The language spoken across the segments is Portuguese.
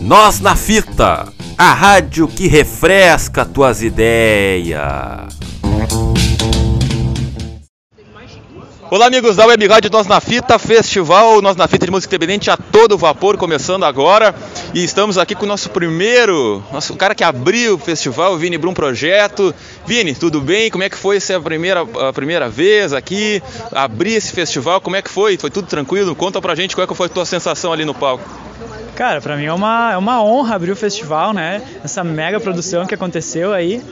Nós na Fita, a rádio que refresca tuas ideias. Olá amigos da Web Rádio Nós na Fita, Festival Nós na Fita de Música Independente a todo vapor, começando agora. E estamos aqui com o nosso primeiro, nosso cara que abriu o festival, o Vini Brum Projeto. Vini, tudo bem? Como é que foi essa primeira, a primeira vez aqui, abrir esse festival? Como é que foi? Foi tudo tranquilo? Conta pra gente qual é que foi a tua sensação ali no palco. Cara, para mim é uma, é uma honra abrir o festival, né? Essa mega produção que aconteceu aí.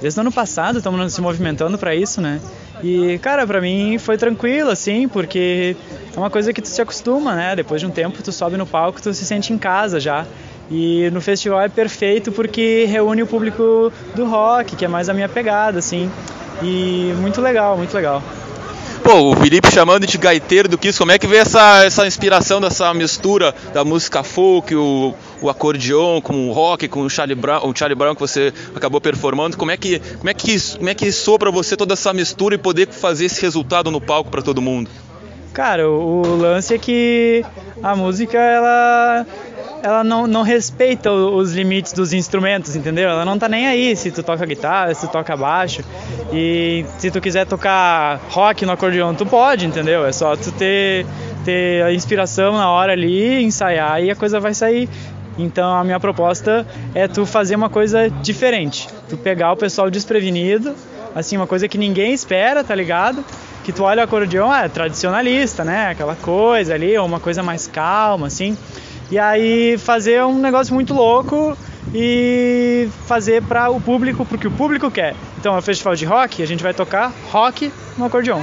Desde o ano passado estamos se movimentando para isso, né? E, cara, para mim foi tranquilo, assim, porque é uma coisa que tu se acostuma, né? Depois de um tempo tu sobe no palco, tu se sente em casa já. E no festival é perfeito porque reúne o público do rock, que é mais a minha pegada, assim. E muito legal, muito legal. Pô, o Felipe chamando de gaiteiro do Kiss, como é que veio essa, essa inspiração dessa mistura da música folk, o, o acordeon com o rock, com o Charlie Brown, o Charlie Brown que você acabou performando? Como é que como é que como é que soa para você toda essa mistura e poder fazer esse resultado no palco para todo mundo? Cara, o, o lance é que a música ela ela não, não respeita os limites dos instrumentos, entendeu? Ela não tá nem aí se tu toca guitarra, se tu toca baixo. E se tu quiser tocar rock no acordeão, tu pode, entendeu? É só tu ter, ter a inspiração na hora ali, ensaiar e a coisa vai sair. Então a minha proposta é tu fazer uma coisa diferente. Tu pegar o pessoal desprevenido, assim, uma coisa que ninguém espera, tá ligado? Que tu olha o acordeão, é tradicionalista, né? Aquela coisa ali, ou uma coisa mais calma, assim. E aí fazer um negócio muito louco e fazer para o público, porque o público quer. Então é um festival de rock, a gente vai tocar rock no acordeon.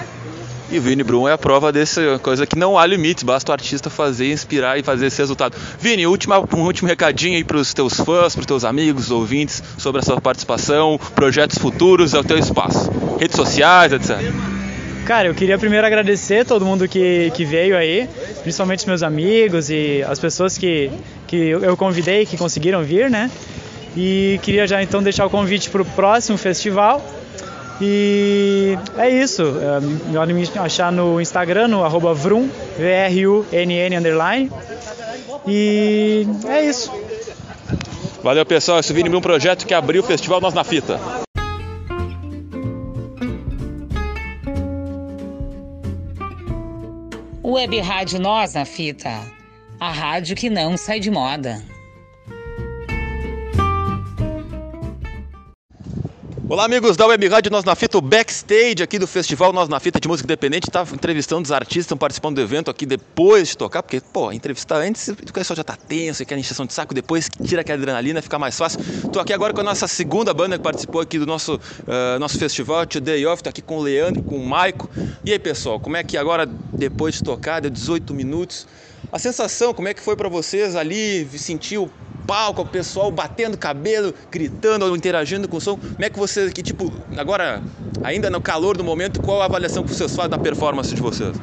E o Vini Brum é a prova dessa coisa que não há limites, basta o artista fazer, inspirar e fazer esse resultado. Vini, última, um último recadinho aí para os teus fãs, para os teus amigos, ouvintes, sobre a sua participação, projetos futuros, é o teu espaço. Redes sociais, etc. Cara, eu queria primeiro agradecer todo mundo que, que veio aí, principalmente os meus amigos e as pessoas que, que eu convidei que conseguiram vir, né? E queria já então deixar o convite para o próximo festival. E é isso. Podem me achar no Instagram, no arroba vrum, V-R-U-N-N underline. E é isso. Valeu, pessoal. Esse Vini um projeto que abriu o festival Nós na Fita. Web Rádio Nós na Fita, a rádio que não sai de moda. Olá, amigos da Web Rádio Nós na Fita, o backstage aqui do Festival Nós na Fita de Música Independente. Estava entrevistando os artistas, estão participando do evento aqui depois de tocar, porque, pô, entrevistar antes, o pessoal já tá tenso, quer injeção de saco, depois tira aquela adrenalina, fica mais fácil. Tô aqui agora com a nossa segunda banda que participou aqui do nosso, uh, nosso festival, Today Off, tô aqui com o Leandro, com o Maico. E aí, pessoal, como é que agora, depois de tocar, deu 18 minutos, a sensação, como é que foi para vocês ali, sentir o palco, o pessoal batendo cabelo, gritando, interagindo com o som. Como é que vocês, que tipo, agora, ainda no calor do momento, qual a avaliação que vocês fazem da performance de vocês?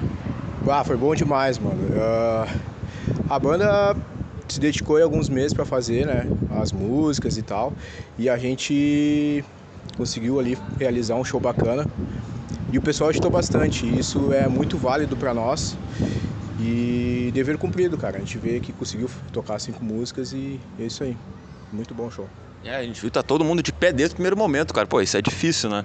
Ah, foi bom demais, mano. Uh, a banda se dedicou alguns meses para fazer, né, as músicas e tal, e a gente conseguiu ali realizar um show bacana. E o pessoal ajudou bastante, isso é muito válido para nós. E dever cumprido, cara. A gente vê que conseguiu tocar cinco músicas e é isso aí. Muito bom show. É, a gente viu tá todo mundo de pé desde o primeiro momento, cara. Pô, isso é difícil, né?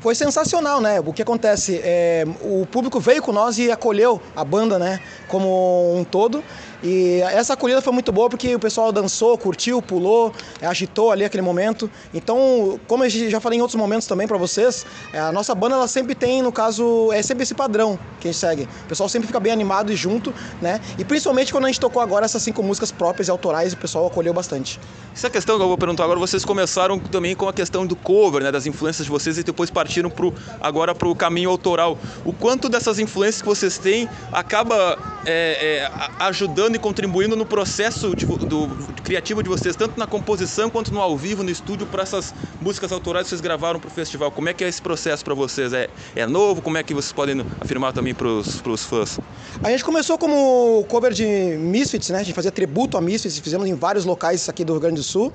Foi sensacional, né? O que acontece? É, o público veio com nós e acolheu a banda, né? Como um todo. E essa acolhida foi muito boa porque o pessoal dançou, curtiu, pulou, agitou ali aquele momento. Então, como eu já falei em outros momentos também para vocês, é, a nossa banda ela sempre tem, no caso, é sempre esse padrão que a gente segue. O pessoal sempre fica bem animado e junto, né? E principalmente quando a gente tocou agora essas cinco músicas próprias e autorais, o pessoal acolheu bastante. Essa questão que eu vou perguntar agora, vocês começaram também com a questão do cover, né? Das influências de vocês e depois partiram pro, agora para o caminho autoral. O quanto dessas influências que vocês têm acaba é, é, ajudando e contribuindo no processo de, do, criativo de vocês, tanto na composição quanto no ao vivo, no estúdio, para essas músicas autorais que vocês gravaram para o festival. Como é que é esse processo para vocês? É, é novo? Como é que vocês podem afirmar também para os fãs? A gente começou como cover de Misfits, né? A gente fazia tributo a Misfits, fizemos em vários locais aqui do Rio Grande do Sul.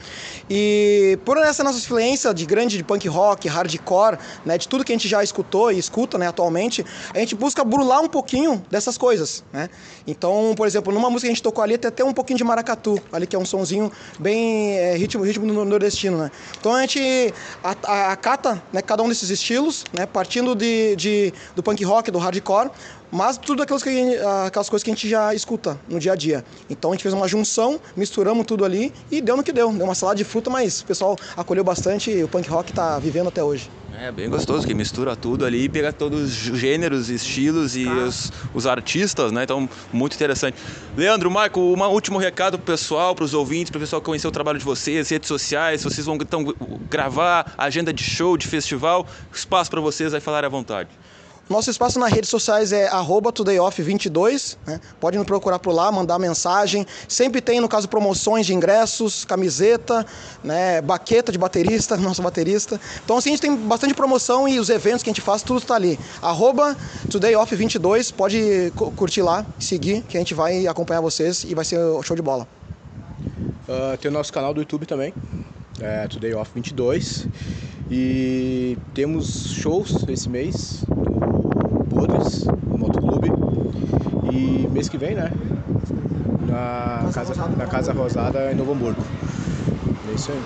E por essa nossa influência de grande de punk rock, hardcore, né, de tudo que a gente já escutou e escuta, né, atualmente, a gente busca burlar um pouquinho dessas coisas, né? Então, por exemplo, numa música que a gente tocou ali tem até um pouquinho de maracatu, ali que é um sonzinho bem é, ritmo, ritmo nordestino, né? Então a gente acata né, cada um desses estilos, né, partindo de, de, do punk rock, do hardcore, mas tudo aquelas, que aquelas coisas que a gente já escuta no dia a dia. Então a gente fez uma junção, misturamos tudo ali e deu no que deu. Deu uma salada de fruta, mas o pessoal acolheu bastante e o punk rock está vivendo até hoje. É bem gostoso, que mistura tudo ali e pega todos os gêneros, estilos e os, os, artistas, né? Então, muito interessante. Leandro, Marco, um último recado pro pessoal, para os ouvintes, para o pessoal conhecer o trabalho de vocês, redes sociais, vocês vão então, gravar agenda de show, de festival, espaço para vocês aí falar à vontade. Nosso espaço nas redes sociais é todayoff22, né? pode nos procurar por lá, mandar mensagem. Sempre tem, no caso, promoções de ingressos, camiseta, né? baqueta de baterista, nosso baterista. Então, assim, a gente tem bastante promoção e os eventos que a gente faz, tudo está ali. todayoff22, pode curtir lá, seguir, que a gente vai acompanhar vocês e vai ser show de bola. Uh, tem o nosso canal do YouTube também, é Today Off 22. E temos shows esse mês Podres, no Motoclube. E mês que vem, né? Na Casa, na Casa Rosada em Novo Hamburgo. É isso aí.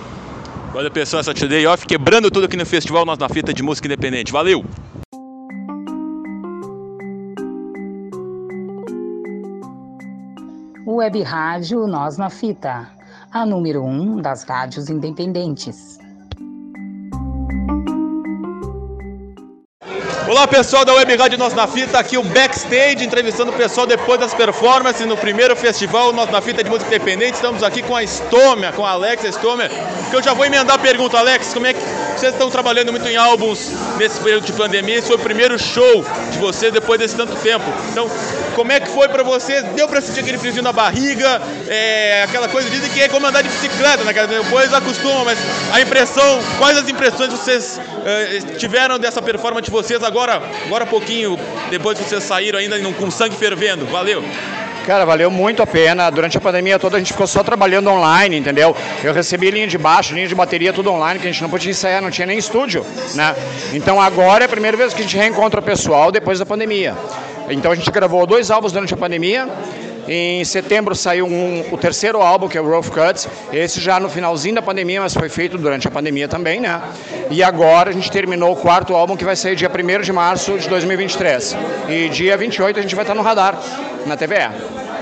Valeu pessoal, essa Today Off quebrando tudo aqui no festival Nós na Fita de Música Independente. Valeu! Web Rádio Nós na Fita, a número 1 um das rádios independentes. Olá pessoal da Web Rádio Nós na Fita, aqui o backstage entrevistando o pessoal depois das performances no primeiro festival Nós na Fita de Música Independente. Estamos aqui com a Stomia, com a Alex Stomia, que eu já vou emendar a pergunta, Alex, como é que vocês estão trabalhando muito em álbuns nesse período de pandemia? Esse foi o primeiro show de vocês depois desse tanto tempo. Então, como é que foi para vocês? Deu para sentir aquele friozinho na barriga? É, aquela coisa, dizem que é como andar de bicicleta, né? Depois acostuma, mas a impressão, quais as impressões vocês é, tiveram dessa performance de vocês agora, agora pouquinho, depois que vocês saíram ainda com sangue fervendo? Valeu! Cara, valeu muito a pena. Durante a pandemia toda a gente ficou só trabalhando online, entendeu? Eu recebi linha de baixo, linha de bateria, tudo online, que a gente não podia ensaiar, não tinha nem estúdio, né? Então agora é a primeira vez que a gente reencontra o pessoal depois da pandemia. Então a gente gravou dois álbuns durante a pandemia. Em setembro saiu um, o terceiro álbum, que é o Rough Cuts. Esse já no finalzinho da pandemia, mas foi feito durante a pandemia também, né? E agora a gente terminou o quarto álbum, que vai sair dia 1 de março de 2023. E dia 28 a gente vai estar no radar, na TVE.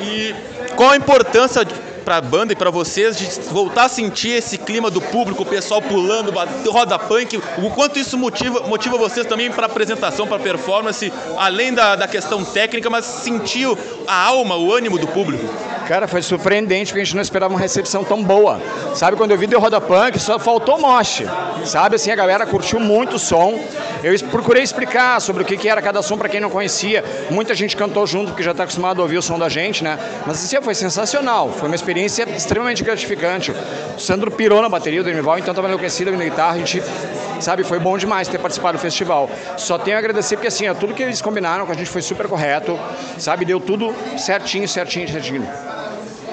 E qual a importância para a banda e para vocês de voltar a sentir esse clima do público, o pessoal pulando, roda punk, o quanto isso motiva, motiva vocês também para apresentação, para performance, além da, da questão técnica, mas sentir a alma, o ânimo do público? Cara, foi surpreendente porque a gente não esperava uma recepção tão boa. Sabe, quando eu vi The Roda Punk, só faltou moche. Sabe, assim, a galera curtiu muito o som. Eu procurei explicar sobre o que era cada som para quem não conhecia. Muita gente cantou junto porque já está acostumado a ouvir o som da gente, né? Mas assim, foi sensacional. Foi uma experiência extremamente gratificante. O Sandro pirou na bateria do Demival, então estava enlouquecido na guitarra. A gente, sabe, foi bom demais ter participado do festival. Só tenho a agradecer porque, assim, tudo que eles combinaram com a gente foi super correto. Sabe, deu tudo certinho, certinho, certinho.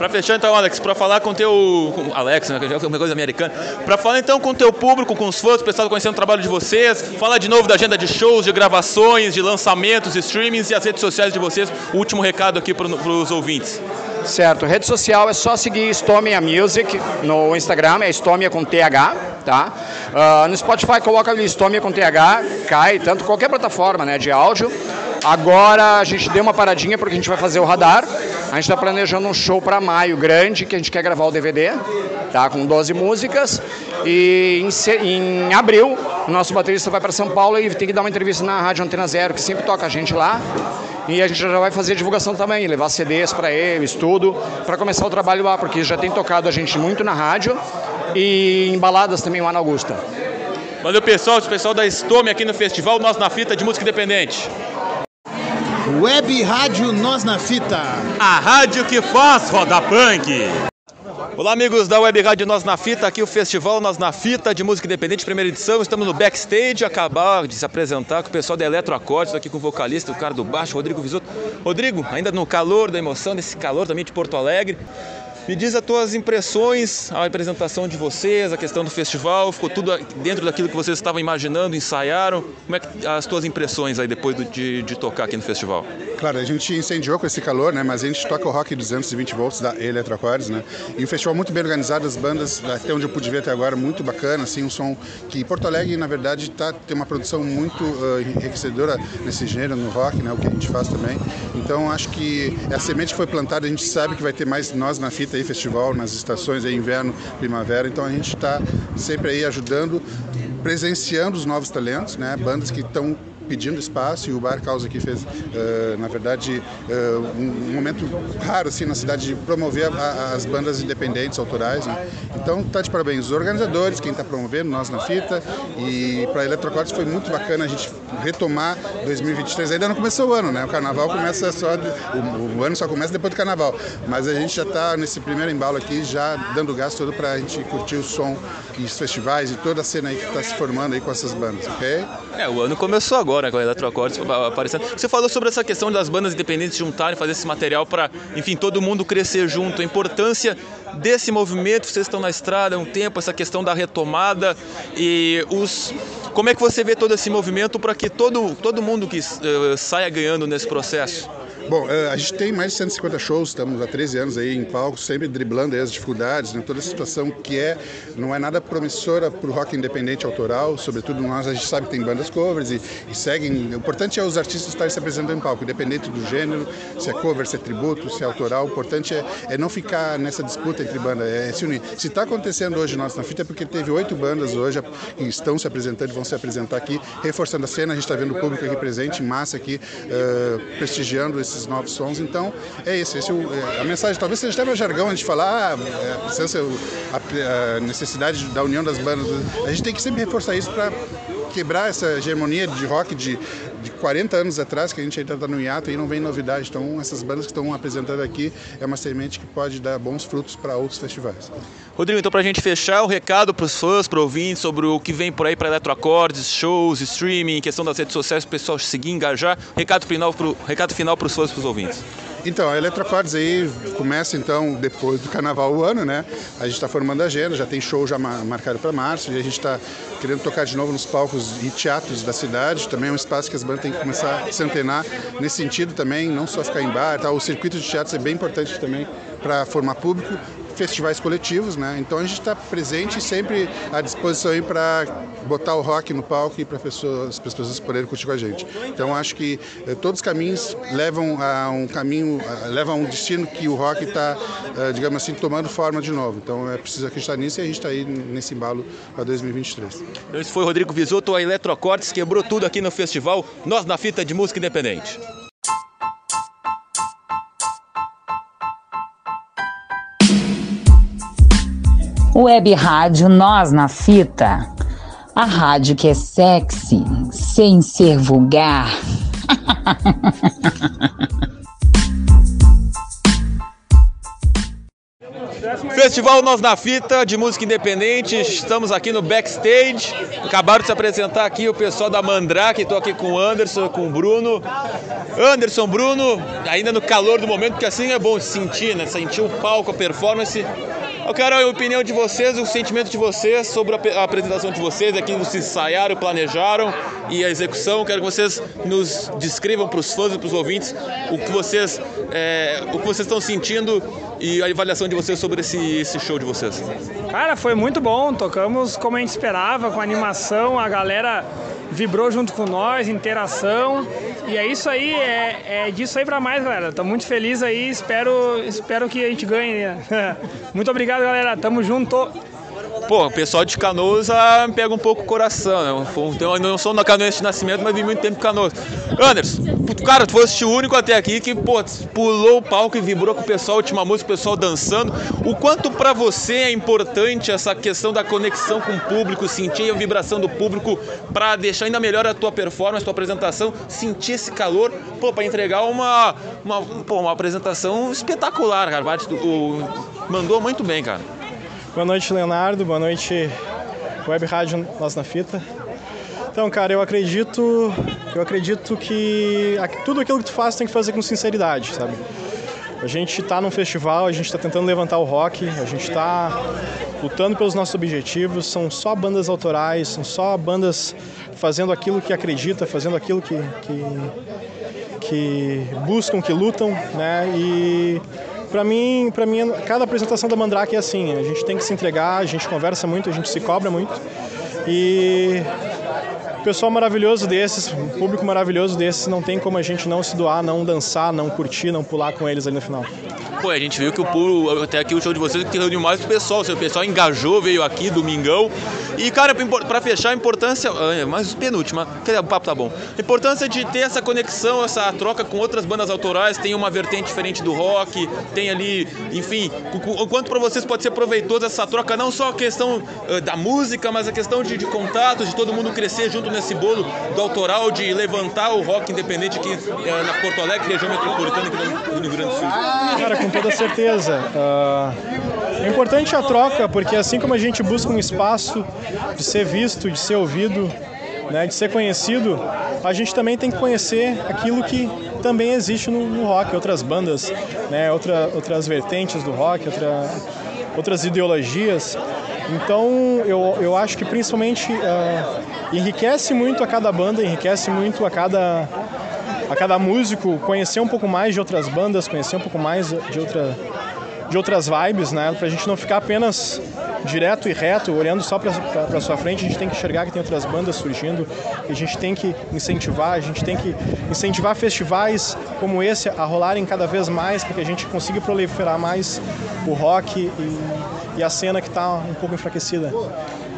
Para fechar então, Alex, para falar com teu com Alex, né, que é uma coisa americana, para falar então com o teu público, com os fãs, o pessoal conhecendo o trabalho de vocês, falar de novo da agenda de shows, de gravações, de lançamentos, streamings e as redes sociais de vocês. O último recado aqui para os ouvintes. Certo, rede social é só seguir Stomia Music no Instagram, é Stomia com TH, tá? Uh, no Spotify coloca ali Stomia com TH, cai, tanto qualquer plataforma né, de áudio. Agora a gente deu uma paradinha porque a gente vai fazer o radar. A gente está planejando um show para maio grande, que a gente quer gravar o DVD, tá? Com 12 músicas. E em, em abril, o nosso baterista vai para São Paulo e tem que dar uma entrevista na Rádio Antena Zero, que sempre toca a gente lá. E a gente já vai fazer divulgação também, levar CDs para eles, tudo, para começar o trabalho lá, porque já tem tocado a gente muito na rádio e em baladas também lá na Augusta. Valeu pessoal, o pessoal da Stome aqui no festival Nós na Fita de Música Independente. Web Rádio Nós na Fita. A rádio que faz roda punk. Olá amigos da Web Rádio Nós na Fita, aqui o Festival Nós na Fita de Música Independente, primeira edição. Estamos no backstage, acabar de se apresentar com o pessoal da Eletroacordes, aqui com o vocalista, o cara do baixo, Rodrigo Visoto. Rodrigo, ainda no calor da emoção, desse calor também de Porto Alegre. Me diz as tuas impressões, a apresentação de vocês, a questão do festival, ficou tudo dentro daquilo que vocês estavam imaginando, ensaiaram? Como é que as tuas impressões aí depois de, de, tocar aqui no festival? Claro, a gente incendiou com esse calor, né? Mas a gente toca o rock 220 volts da Eletrocordes, né? E um festival muito bem organizado, as bandas, até onde eu pude ver até agora, muito bacana, assim, um som que Porto Alegre, na verdade, tá, tem uma produção muito uh, enriquecedora nesse gênero, no rock, né? O que a gente faz também. Então, acho que a semente foi plantada, a gente sabe que vai ter mais nós na fita aí, festival, nas estações aí, inverno, primavera, então a gente está sempre aí ajudando, presenciando os novos talentos, né? Bandas que estão pedindo espaço e o Bar Causa aqui fez, uh, na verdade, uh, um, momento raro assim na cidade de promover a, as bandas independentes, autorais. Né? Então, tá de parabéns os organizadores, quem está promovendo, nós na fita. E para a Eletrocortes foi muito bacana a gente retomar 2023. Ainda não começou o ano, né? O carnaval começa só, de, o, o, ano só começa depois do carnaval. Mas a gente já está nesse primeiro embalo aqui, já dando gás todo para a gente curtir o som e os festivais e toda a cena aí que está se formando aí com essas bandas, ok? É, o ano começou agora com a Eletrocortes aparecendo. Você falou sobre essa questão das bandas independentes juntarem, fazer esse material para, enfim, todo mundo crescer junto. A importância desse movimento, vocês estão na estrada há um tempo, essa questão da retomada e os como é que você vê todo esse movimento para que todo, todo mundo que uh, saia ganhando nesse processo? Bom, é, a gente tem mais de 150 shows, estamos há 13 anos aí em palco, sempre driblando as dificuldades, né? toda a situação que é, não é nada promissora para o rock independente autoral, sobretudo nós, a gente sabe que tem bandas covers e, e seguem. O importante é os artistas estarem se apresentando em palco, independente do gênero, se é cover, se é tributo, se é autoral. O importante é, é não ficar nessa disputa entre bandas, é se unir. Se está acontecendo hoje nós na fita é porque teve oito bandas hoje que estão se apresentando vão se apresentar aqui, reforçando a cena. A gente está vendo o público aqui presente, massa aqui, uh, prestigiando esses esses novos sons. Então, é isso. Esse, é, a mensagem talvez seja até meu jargão a gente falar ah, é, a, a necessidade da união das bandas. A gente tem que sempre reforçar isso para quebrar essa hegemonia de rock de, de 40 anos atrás, que a gente ainda está no hiato e não vem novidade. Então, essas bandas que estão apresentando aqui é uma semente que pode dar bons frutos para outros festivais. Rodrigo, então para a gente fechar, o recado para os fãs, para ouvintes, sobre o que vem por aí para Eletroacordes, shows, streaming, questão das redes sociais, o pessoal seguir, engajar. Recado final para recado final para os fãs para os ouvintes. Então, a Eletrocordes aí começa então depois do carnaval o ano, né? A gente está formando a agenda, já tem show já marcado para março e a gente está querendo tocar de novo nos palcos e teatros da cidade. Também é um espaço que as bandas têm que começar a se antenar nesse sentido também, não só ficar em bar. Tá? O circuito de teatros é bem importante também para formar público festivais coletivos, né? Então a gente está presente e sempre à disposição aí para botar o rock no palco e para pessoas, as pessoas poderem curtir com a gente. Então acho que eh, todos os caminhos levam a um caminho, levam a um destino que o rock está, eh, digamos assim, tomando forma de novo. Então é preciso acreditar nisso e a gente está aí nesse embalo para 2023. Então, esse foi Rodrigo Visoto, a Eletrocortes, quebrou tudo aqui no festival Nós na Fita de Música Independente. Web Rádio Nós na Fita. A rádio que é sexy, sem ser vulgar. Festival Nós na Fita de música independente. Estamos aqui no backstage. Acabaram de se apresentar aqui o pessoal da Mandrake. Estou aqui com o Anderson, com o Bruno. Anderson, Bruno, ainda no calor do momento, porque assim é bom sentir, né? Sentir o palco, a performance. Eu quero a opinião de vocês, o sentimento de vocês sobre a apresentação de vocês, aqui vocês ensaiaram, planejaram e a execução. Quero que vocês nos descrevam para os fãs e para os ouvintes o que vocês é, o que vocês estão sentindo e a avaliação de vocês sobre esse, esse show de vocês. Cara, foi muito bom. Tocamos como a gente esperava, com animação, a galera vibrou junto com nós, interação. E é isso aí, é, é disso aí para mais, galera. Tô muito feliz aí, espero, espero que a gente ganhe. Né? muito obrigado, galera. Tamo junto. Pô, o pessoal de Canoas ah, pega um pouco o coração, né? Eu não sou na Canoas de nascimento, mas vi muito tempo em Canoas. Anderson, cara, tu foste o único até aqui que, pô, pulou o palco e vibrou com o pessoal, última música, o pessoal dançando. O quanto para você é importante essa questão da conexão com o público, sentir a vibração do público para deixar ainda melhor a tua performance, a tua apresentação, sentir esse calor, pô, para entregar uma, uma, pô, uma apresentação espetacular, cara. Mandou muito bem, cara. Boa noite, Leonardo. Boa noite, Web Rádio Nós na Fita. Então, cara, eu acredito, eu acredito que tudo aquilo que tu faz tem que fazer com sinceridade, sabe? A gente está num festival, a gente está tentando levantar o rock, a gente está lutando pelos nossos objetivos. São só bandas autorais, são só bandas fazendo aquilo que acredita, fazendo aquilo que, que, que buscam, que lutam, né? E para mim, para mim, cada apresentação da Mandrake é assim. A gente tem que se entregar, a gente conversa muito, a gente se cobra muito. E pessoal maravilhoso desses, público maravilhoso desses, não tem como a gente não se doar, não dançar, não curtir, não pular com eles ali no final. Pô, a gente viu que o público, até aqui o show de vocês, que reuniu mais o pessoal. O pessoal engajou, veio aqui, domingão. E, cara, para fechar, a importância, ah, mais penúltima, o papo tá bom. A importância de ter essa conexão, essa troca com outras bandas autorais, tem uma vertente diferente do rock, tem ali, enfim, o quanto para vocês pode ser proveitoso essa troca, não só a questão uh, da música, mas a questão de, de de todo mundo crescer junto nesse bolo do autoral, de levantar o rock independente aqui uh, na Porto Alegre, região metropolitana aqui do Rio Grande do Sul. Cara, com toda certeza. Uh, é importante a troca, porque assim como a gente busca um espaço de ser visto, de ser ouvido, né, de ser conhecido, a gente também tem que conhecer aquilo que também existe no, no rock, outras bandas, né, outra, outras vertentes do rock, outra, outras ideologias. Então eu, eu acho que principalmente uh, enriquece muito a cada banda, enriquece muito a cada a cada músico conhecer um pouco mais de outras bandas, conhecer um pouco mais de, outra, de outras vibes, né? Pra gente não ficar apenas direto e reto, olhando só para sua frente, a gente tem que enxergar que tem outras bandas surgindo, a gente tem que incentivar, a gente tem que incentivar festivais como esse a rolarem cada vez mais, para que a gente consiga proliferar mais o rock e, e a cena que está um pouco enfraquecida.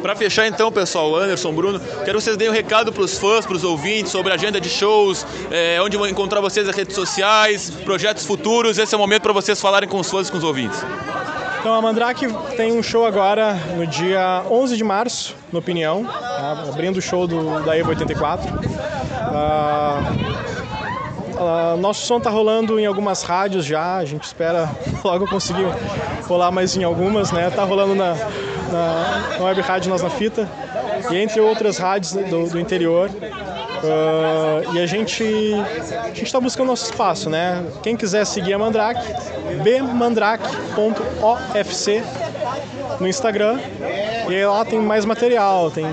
Para fechar então, pessoal, Anderson, Bruno, quero que vocês deem um recado para os fãs, para os ouvintes sobre a agenda de shows, é, onde vão encontrar vocês as redes sociais, projetos futuros. Esse é o momento para vocês falarem com os fãs e com os ouvintes. Então, a Mandrake tem um show agora no dia 11 de março, no Opinião, tá? abrindo o show do, da EVA 84. Uh, Uh, nosso som está rolando em algumas rádios já, a gente espera logo conseguir rolar mais em algumas, né? Tá rolando na, na, na web rádio Nós na Fita e entre outras rádios do, do interior. Uh, e a gente a gente está buscando nosso espaço, né? Quem quiser seguir a Mandrake, bmandrake.ofc no Instagram. E lá tem mais material, tem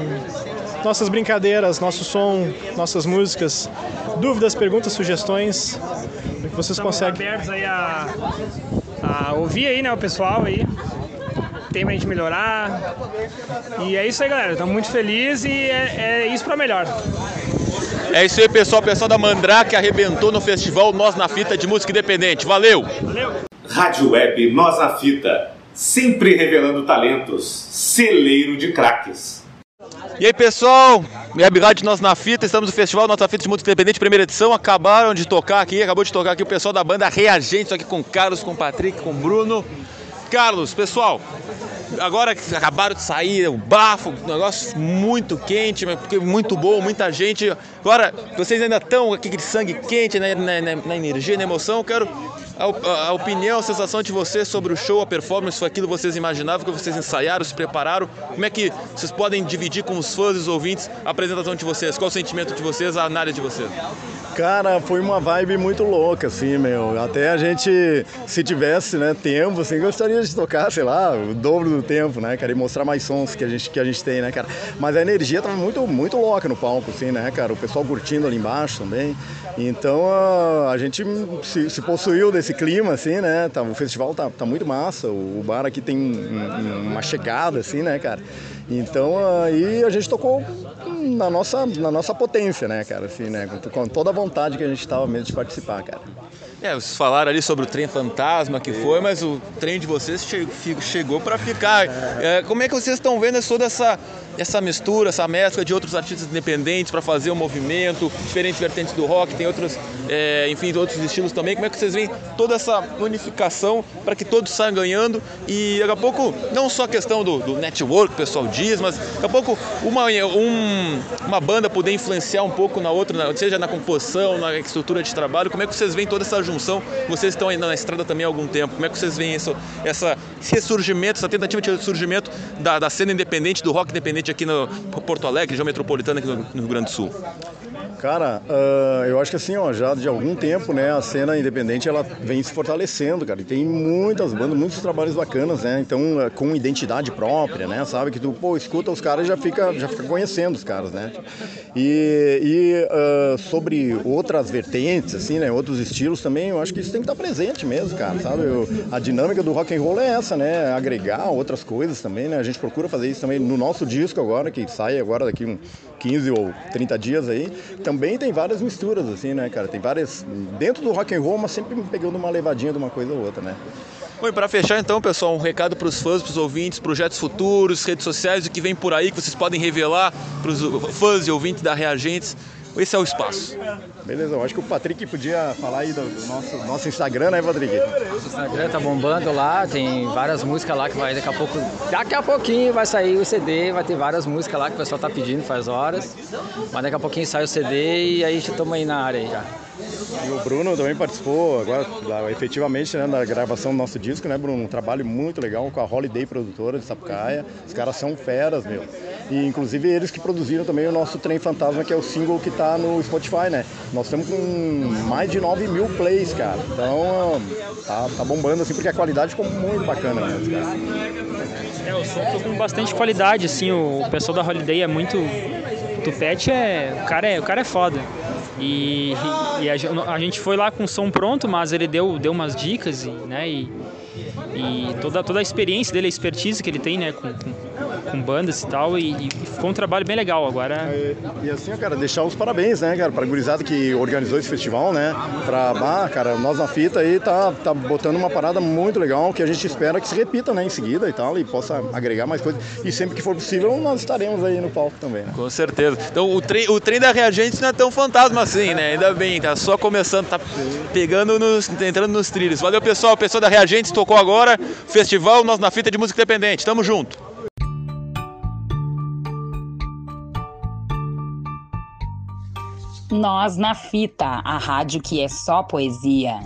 nossas brincadeiras, nosso som, nossas músicas, dúvidas, perguntas, sugestões, que vocês Estamos conseguem. abertos aí a, a ouvir aí, né, o pessoal aí. Tem pra gente melhorar. E é isso aí, galera. Estamos muito felizes e é, é isso para melhor. É isso aí, pessoal. O pessoal da Mandrake arrebentou no festival Nós na Fita de Música Independente. Valeu! Valeu! Rádio Web Nós na Fita. Sempre revelando talentos. Celeiro de craques. E aí, pessoal? Web Rádio Nós na Fita. Estamos no Festival Nós na Fita de Música Independente, primeira edição. Acabaram de tocar aqui, acabou de tocar aqui o pessoal da banda Reagentes, aqui com Carlos, com Patrick, com Bruno. Carlos, pessoal, agora que acabaram de sair, o bafo, negócio muito quente, mas muito bom, muita gente. Agora, vocês ainda estão aqui de sangue quente, na, na, na energia, na emoção. Eu quero a, a, opinião, a sensação de vocês sobre o show, a performance, foi aquilo que vocês imaginavam, que vocês ensaiaram, se prepararam. Como é que vocês podem dividir com os fãs e os ouvintes a apresentação de vocês? Qual o sentimento de vocês, a análise de vocês? Cara, foi uma vibe muito louca, assim, meu. Até a gente, se tivesse, né, tempo, assim, gostaria de tocar, sei lá, o dobro do tempo, né, cara, e mostrar mais sons que a gente, que a gente tem, né, cara. Mas a energia tava muito, muito louca no palco, assim, né, cara. O pessoal curtindo ali embaixo também. Então a, a gente se, se, possuiu desse clima, assim, né. Tá, o festival tá, tá muito massa. O, o bar aqui tem um, uma chegada, assim, né, cara. Então aí a gente tocou na nossa, na nossa potência, né, cara, assim, né, com toda a vontade que a gente estava mesmo de participar, cara. É, vocês falaram ali sobre o trem fantasma que foi, mas o trem de vocês chegou para ficar. É, como é que vocês estão vendo toda essa essa mistura, essa mescla de outros artistas independentes para fazer o um movimento, diferentes vertentes do rock, tem outros, é, enfim, outros estilos também. Como é que vocês veem toda essa unificação para que todos saiam ganhando e daqui a pouco, não só a questão do, do network, o pessoal diz, mas daqui a pouco uma, um, uma banda poder influenciar um pouco na outra, seja na composição, na estrutura de trabalho. Como é que vocês veem toda essa junção? Vocês estão ainda na estrada também há algum tempo. Como é que vocês veem isso, essa, esse ressurgimento, essa tentativa de ressurgimento da, da cena independente, do rock independente aqui no Porto Alegre, região metropolitana aqui no, Rio Grande do Sul? Cara, uh, eu acho que assim, ó, já de algum tempo, né, a cena independente ela vem se fortalecendo, cara. E tem muitas bandas, muitos trabalhos bacanas, né? Então, uh, com identidade própria, né? Sabe que tu, pô, escuta os caras já fica, já fica conhecendo os caras, né? E, e uh, sobre outras vertentes, assim, né, outros estilos também, eu acho que isso tem que estar presente mesmo, cara, sabe? Eu, a dinâmica do rock and roll é essa, né? Agregar outras coisas também, né? A gente procura fazer isso também no nosso disco agora, que sai agora daqui um 15 ou 30 dias aí, também tem várias misturas, assim, né, cara? Tem várias. Dentro do rock and roll, mas sempre pegando uma levadinha de uma coisa ou outra, né? Bom, e para fechar então, pessoal, um recado para os fãs, para os ouvintes, projetos futuros, redes sociais, o que vem por aí que vocês podem revelar para os fãs e ouvintes da Reagentes. Esse é o espaço. Beleza, eu acho que o Patrick podia falar aí do, nosso, nosso Instagram, né, Patrick? Nosso Instagram tá bombando lá, tem várias músicas lá que vai daqui a pouco. Daqui a pouquinho vai sair o CD, vai ter várias músicas lá que o pessoal tá pedindo faz horas. Mas daqui a pouquinho sai o CD e aí estamos aí na área aí já. E o Bruno também participou agora efetivamente né, da gravação do nosso disco, né, Bruno? Um trabalho muito legal com a Holiday Produtora de Sapucaia. Os caras são feras, meu. E inclusive eles que produziram também o nosso Trem Fantasma, que é o single que está no Spotify, né? Nós estamos com mais de 9 mil plays, cara. Então tá, tá bombando assim, porque a qualidade ficou muito bacana mesmo, cara. É, o som com bastante qualidade, assim, o pessoal da Holiday é muito. Tupete é. O cara é, o cara é foda. E, e a, a, gente foi lá com o som pronto, mas ele deu, deu umas dicas, e, né? E, e toda, toda a experiência dele, a expertise que ele tem, né? Com, com com bandas e tal, e, e, ficou um trabalho bem legal agora. E, e, assim, cara, deixar os parabéns, né, cara, pra gurizada que organizou esse festival, né, pra, ah, cara, nós na fita aí tá, tá botando uma parada muito legal, que a gente espera que se repita, né, em seguida e tal, e possa agregar mais coisas, e sempre que for possível nós estaremos aí no palco também, né? Com certeza. Então o trem, o trem da Reagentes não é tão fantasma assim, né, ainda bem, tá só começando, tá pegando nos, entrando nos trilhos. Valeu, pessoal, o pessoal da Reagentes tocou agora, festival Nós na Fita de Música Independente, tamo junto. Nós na Fita, a rádio que é só poesia.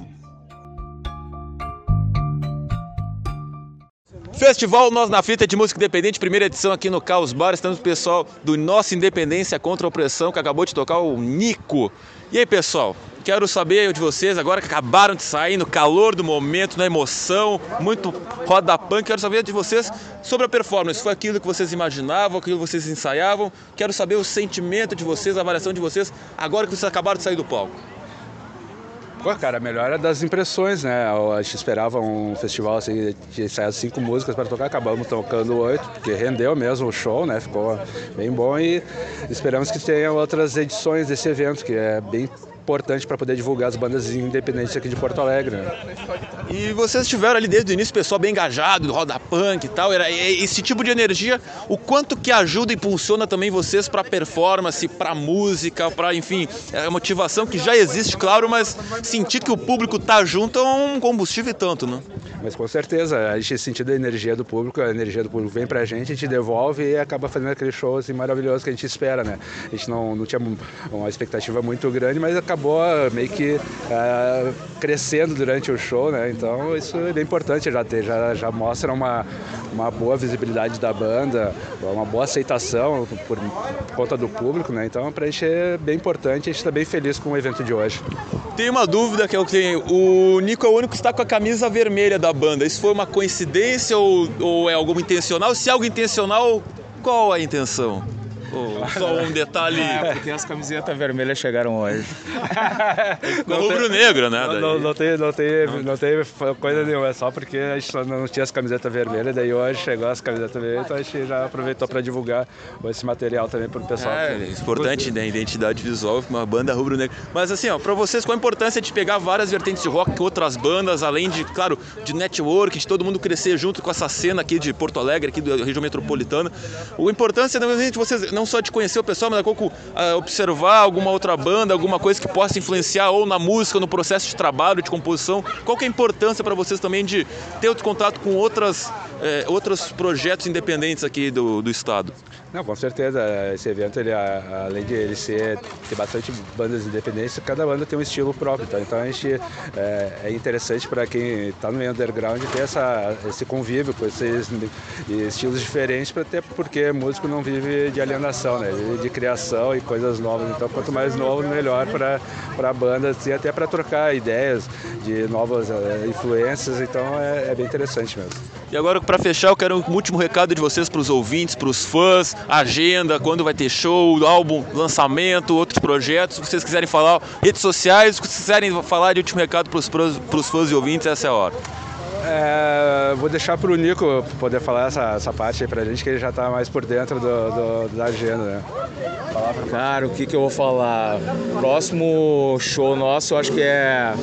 Festival Nós na Fita de Música Independente, primeira edição aqui no Caos Bar. Estamos com o pessoal do Nossa Independência contra a Opressão, que acabou de tocar o Nico. E aí, pessoal? Quero saber de vocês, agora que acabaram de sair, no calor do momento, na emoção, muito roda punk, quero saber de vocês sobre a performance. Foi aquilo que vocês imaginavam, aquilo que vocês ensaiavam? Quero saber o sentimento de vocês, a avaliação de vocês, agora que vocês acabaram de sair do palco. Pô, cara, a melhor é das impressões, né? A gente esperava um festival assim, de ensaiar cinco músicas para tocar, acabamos tocando oito, porque rendeu mesmo o show, né? Ficou bem bom e esperamos que tenha outras edições desse evento, que é bem importante para poder divulgar as bandas independentes aqui de Porto Alegre. Né? E vocês tiveram ali desde o início pessoal bem engajado, do roda punk e tal, era esse tipo de energia, o quanto que ajuda e impulsiona também vocês para performance, para música, para enfim, é a motivação que já existe, claro, mas sentir que o público tá junto é um combustível e tanto, né? Mas com certeza, a gente sentir a energia do público, a energia do público vem pra gente, a gente devolve e acaba fazendo aquele show assim, maravilhoso que a gente espera, né? A gente não, não tinha uma expectativa muito grande, mas acabou meio que uh, crescendo durante o show, né? Então isso é bem importante, já, ter, já, já mostra uma, uma boa visibilidade da banda, uma boa aceitação por, conta do público, né? Então pra gente é bem importante, a gente está bem feliz com o evento de hoje. Tem uma dúvida que eu tenho, o Nico é o único que está com a camisa vermelha da banda, isso foi uma coincidência ou, ou é algo intencional? Se é algo intencional, qual a intenção? Oh, só um detalhe. É, porque as camisetas vermelhas chegaram hoje. no rubro-negro, né? Não, não, não, tem, não, tem, não. não tem coisa nenhuma, é só porque a gente não tinha as camisetas vermelhas, daí hoje chegou as camisetas vermelhas, então a gente já aproveitou para divulgar esse material também para o pessoal. É, é importante, né? Identidade visual, uma banda rubro-negra. Mas assim, ó, para vocês, qual a importância de pegar várias vertentes de rock, outras bandas, além de, claro, de network, de todo mundo crescer junto com essa cena aqui de Porto Alegre, aqui da região metropolitana. A importância, de vocês não só de conhecer o pessoal, mas daqui a pouco uh, observar alguma outra banda, alguma coisa que possa influenciar ou na música, no processo de trabalho, de composição. Qual que é a importância para vocês também de ter outro contato com outras, eh, outros projetos independentes aqui do, do estado? Não, com certeza. Esse evento, ele, além de ele ser, ter bastante bandas independentes, cada banda tem um estilo próprio. Tá? Então a gente é, é interessante para quem está no meio underground ter essa, esse convívio com esses estilos diferentes, até porque músico não vive de alienação, né? vive de criação e coisas novas. Então quanto mais novo, melhor para a banda, assim, até para trocar ideias de novas é, influências. Então é, é bem interessante mesmo. E agora, para fechar, eu quero um último recado de vocês para os ouvintes, para os fãs, agenda, quando vai ter show, álbum, lançamento, outros projetos. Se vocês quiserem falar, redes sociais, se vocês quiserem falar de último recado para os fãs e ouvintes, essa é a hora. É, vou deixar para o Nico poder falar essa, essa parte aí para a gente, que ele já está mais por dentro do, do, da agenda. Né? Cara, o que, que eu vou falar? Próximo show nosso, eu acho que é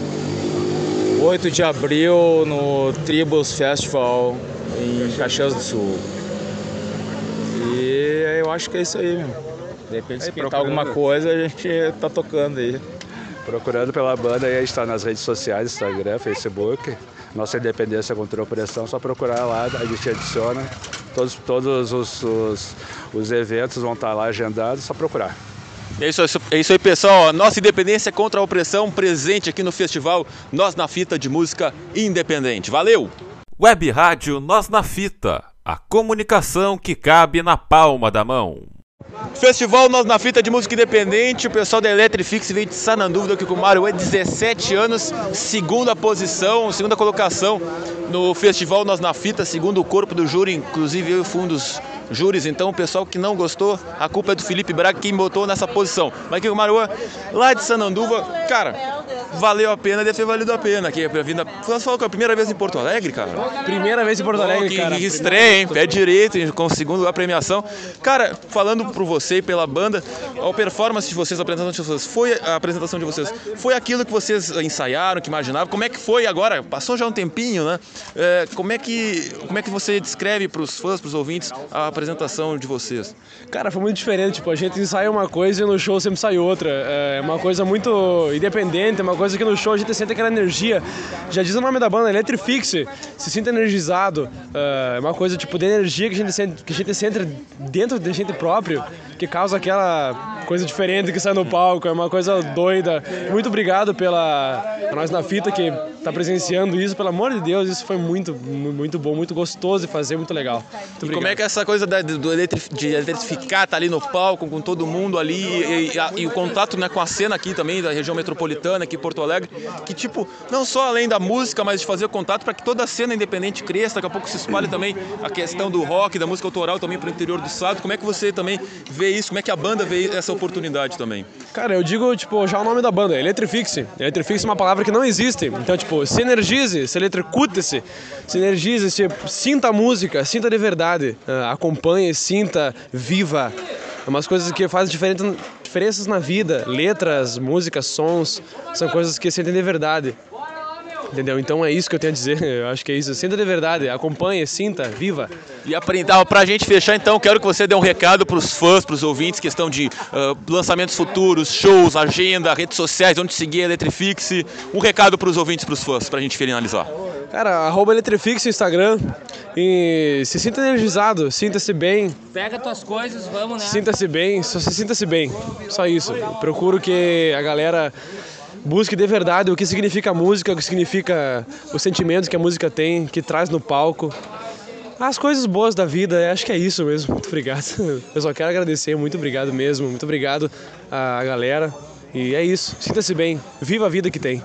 8 de abril no Tribus Festival em Caxias do Sul. E eu acho que é isso aí, meu. De repente, se pintar alguma coisa, a gente tá tocando aí. Procurando pela banda aí, a gente está nas redes sociais, Instagram, Facebook. Nossa Independência contra a Opressão, só procurar lá, a gente adiciona. Todos, todos os, os, os eventos vão estar lá agendados, só procurar. É isso, é isso aí, pessoal. Nossa independência contra a opressão presente aqui no festival Nós na Fita de Música Independente. Valeu! Web Rádio Nós na Fita. A comunicação que cabe na palma da mão. Festival Nós na Fita de Música Independente, o pessoal da Electrifix veio de sana dúvida aqui com o Mário, é 17 anos, segunda posição, segunda colocação no Festival Nós na Fita, segundo o corpo do júri, inclusive eu fui um dos júris, então o pessoal que não gostou, a culpa é do Felipe Braga, quem botou nessa posição. Mas aqui o Maruá, lá de Sananduva, cara, valeu a pena, deve ter valido a pena. Aqui, a vinda. Você falou que é a primeira vez em Porto Alegre, cara? Primeira vez em Porto Alegre, que, cara. Que estreia, hein? Pé direito, com segundo a premiação. Cara, falando por você e pela banda, a performance de vocês, a apresentação de vocês, foi a apresentação de vocês, foi aquilo que vocês ensaiaram, que imaginavam? Como é que foi agora? Passou já um tempinho, né? É, como, é que, como é que você descreve para os fãs, para os ouvintes, a apresentação de vocês? Cara, foi muito diferente. Tipo, a gente ensaia uma coisa e no show sempre sai outra. É uma coisa muito independente, é uma coisa que no show a gente sente aquela energia. Já diz o nome da banda, Electrifix, se sinta energizado. É uma coisa tipo de energia que a gente sente, que a gente sente dentro da gente próprio, que causa aquela coisa diferente que sai no palco. É uma coisa doida. Muito obrigado pela nós na fita que tá presenciando isso. Pelo amor de Deus, isso foi muito, muito bom, muito gostoso de fazer, muito legal. Muito e como é que é essa coisa da, do de eletrificar, tá ali no palco com todo mundo ali e, e, e, o contato né, com a cena aqui também da região metropolitana, aqui em Porto Alegre, que tipo, não só além da música, mas de fazer contato para que toda a cena independente cresça, daqui a pouco se espalhe também a questão do rock, da música autoral também para o interior do estado. Como é que você também vê isso? Como é que a banda vê essa oportunidade também? Cara, eu digo, tipo, já o nome da banda, Electrifix. Electrifix é uma palavra que não existe. Então, tipo, se energize, se eletricute-se, se energize, se sinta a música, sinta de verdade, acompanhe, sinta, viva. É umas coisas que fazem diferenças na vida. Letras, músicas, sons, são coisas que sentem de verdade. Entendeu? Então é isso que eu tenho a dizer. Eu acho que é isso. Sinta de verdade, acompanhe, sinta, viva. E aprender, pra gente fechar então, quero que você dê um recado pros fãs, pros ouvintes, questão de uh, lançamentos futuros, shows, agenda, redes sociais, onde seguir a Eletrifix. Um recado pros ouvintes, pros fãs, pra gente finalizar. Cara, arroba Eletrifix no Instagram. E se sinta energizado, sinta-se bem. Pega tuas coisas, vamos, né? Sinta-se bem, só se sinta-se bem. Só isso. Procuro que a galera busque de verdade o que significa a música, o que significa os sentimentos que a música tem, que traz no palco. As coisas boas da vida, acho que é isso mesmo. Muito obrigado. Eu só quero agradecer, muito obrigado mesmo. Muito obrigado à galera. E é isso. Sinta-se bem. Viva a vida que tem.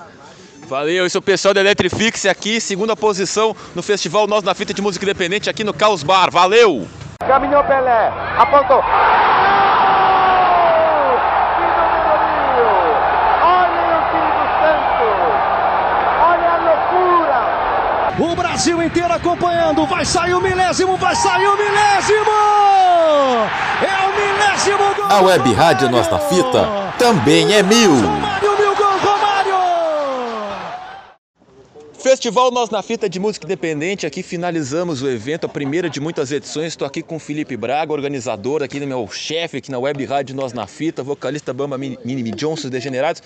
Valeu, esse é o pessoal da Electrifix aqui, segunda posição no festival Nós na Fita de Música Independente aqui no Caos Bar. Valeu! Caminhou Pelé, apontou. O Brasil inteiro acompanhando. Vai sair o milésimo, vai sair o milésimo! É o milésimo gol! A Web Rádio Nós na Fita também é mil. Romário, mil gol, Romário! Festival Nós na Fita de Música Independente, aqui finalizamos o evento, a primeira de muitas edições. Estou aqui com o Felipe Braga, organizador, aqui no meu chefe, aqui na Web Rádio Nós na Fita, vocalista Bamba Mini Johnson Degenerados.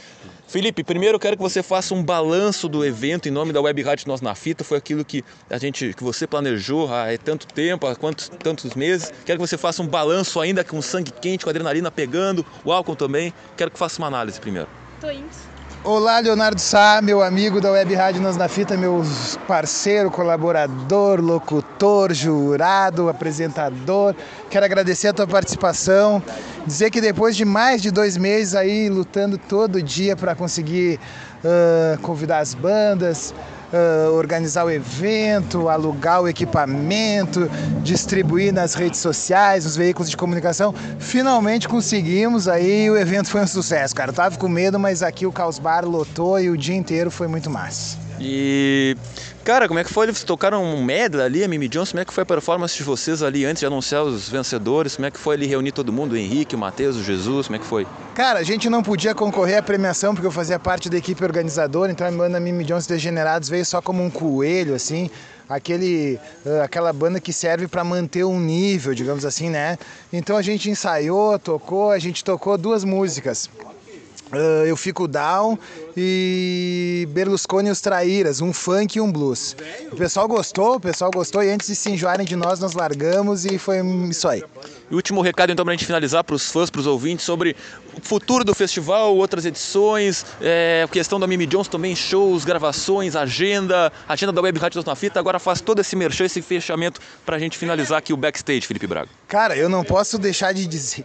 Felipe, primeiro eu quero que você faça um balanço do evento em nome da Web Rádio Nós na Fita. Foi aquilo que a gente, que você planejou há tanto tempo, há quantos, tantos meses. Quero que você faça um balanço ainda com sangue quente, com adrenalina pegando, o álcool também. Quero que faça uma análise primeiro. Tô indo. Olá, Leonardo Sá, meu amigo da Web Rádio Nós na Fita, meu parceiro, colaborador, locutor, jurado, apresentador. Quero agradecer a tua participação, dizer que depois de mais de dois meses aí lutando todo dia para conseguir uh, convidar as bandas, uh, organizar o evento, alugar o equipamento, distribuir nas redes sociais, nos veículos de comunicação. Finalmente conseguimos aí o evento foi um sucesso, cara. Eu tava com medo, mas aqui o Caos Bar lotou e o dia inteiro foi muito massa. E Cara, como é que foi? Eles tocaram um medley ali, a Mimi Johnson, como é que foi a performance de vocês ali antes de anunciar os vencedores? Como é que foi ali reunir todo mundo? O Henrique, o Matheus, o Jesus, como é que foi? Cara, a gente não podia concorrer à premiação porque eu fazia parte da equipe organizadora, então a banda Mimi Johnson Degenerados veio só como um coelho, assim, aquele, aquela banda que serve para manter um nível, digamos assim, né? Então a gente ensaiou, tocou, a gente tocou duas músicas. Uh, eu Fico Down e Berlusconi e os Traíras, um funk e um blues. O pessoal gostou, o pessoal gostou e antes de se enjoarem de nós, nós largamos e foi isso aí. E último recado então para a gente finalizar para os fãs, para os ouvintes, sobre o futuro do festival, outras edições, é, questão da Mimi Jones também, shows, gravações, agenda, agenda da Web Rádio na Fita, agora faz todo esse merchan, esse fechamento para a gente finalizar aqui o backstage, Felipe Braga. Cara, eu não posso deixar de dizer,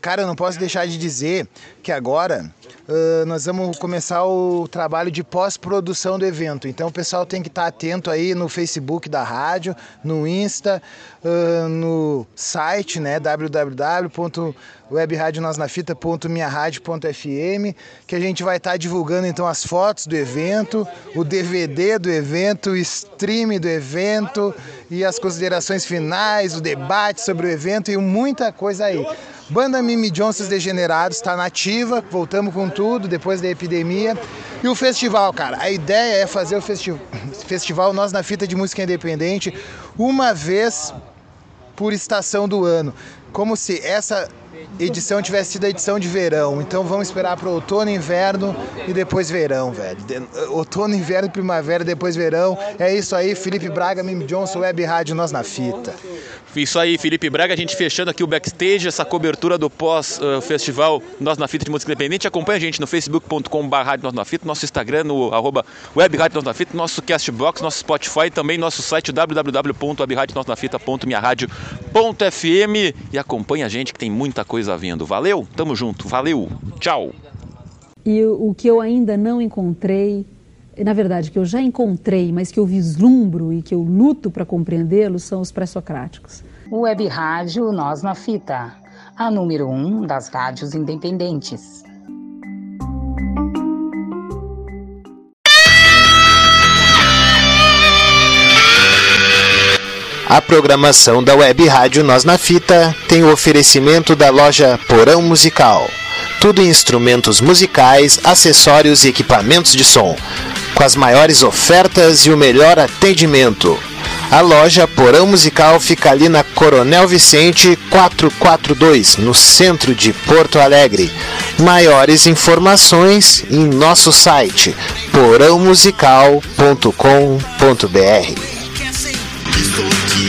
cara, eu não posso deixar de dizer que agora uh, nós vamos começar o trabalho de pós-produção do evento. Então o pessoal tem que estar atento aí no Facebook da rádio, no Insta, uh, no site, né, www.webradionosnafita.minharadio.fm, que a gente vai estar divulgando então as fotos do evento, o DVD do evento, o stream do evento e as considerações finais, o debate sobre o evento e muita coisa aí. Banda Mimi Johnsons Degenerados está nativa, voltamos com tudo depois da epidemia. E o festival, cara, a ideia é fazer o festi festival Nós na Fita de Música Independente uma vez por estação do ano. Como se essa edição tivesse sido a edição de verão. Então vamos esperar para outono, inverno e depois verão, velho. Outono, inverno, primavera, depois verão. É isso aí, Felipe Braga, Mimi Johnson, Web Rádio Nós na Fita. Isso aí, Felipe Braga, a gente fechando aqui o backstage, essa cobertura do pós-festival Nós na Fita de Música Independente. Acompanha a gente no facebook.com.br Nós na Fita, nosso Instagram, no arroba Web Rádio Nós na Fita, nosso Castbox, nosso Spotify também nosso site www.webradionosnafita.minharadio.fm e acompanha a gente que tem muita coisa vindo. Valeu, tamo junto, valeu, tchau! E o que eu ainda não encontrei na verdade, que eu já encontrei, mas que eu vislumbro e que eu luto para compreendê-los, são os pré-socráticos. Web Rádio Nós na Fita, a número um das rádios independentes. A programação da Web Rádio Nós na Fita tem o oferecimento da loja Porão Musical. Tudo em instrumentos musicais, acessórios e equipamentos de som com as maiores ofertas e o melhor atendimento. A loja Porão Musical fica ali na Coronel Vicente 442, no centro de Porto Alegre. Maiores informações em nosso site porãomusical.com.br.